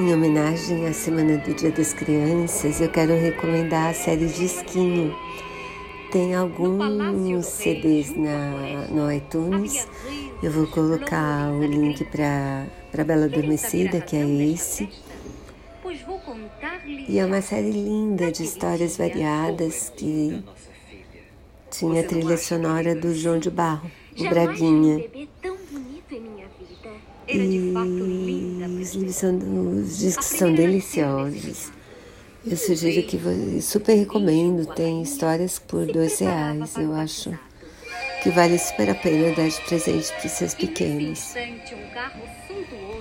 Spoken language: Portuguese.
Em homenagem à Semana do Dia das Crianças, eu quero recomendar a série Disquinho. Tem alguns CDs na, no iTunes. Eu vou colocar o link para Bela Adormecida, que é esse. E é uma série linda de histórias variadas que tinha a trilha sonora do João de Barro, o Braguinha. E os livros são, os discos são deliciosos. Eu sugiro que super recomendo, tem histórias por dois reais. Eu acho que vale super a pena dar de presente para os seus pequenos.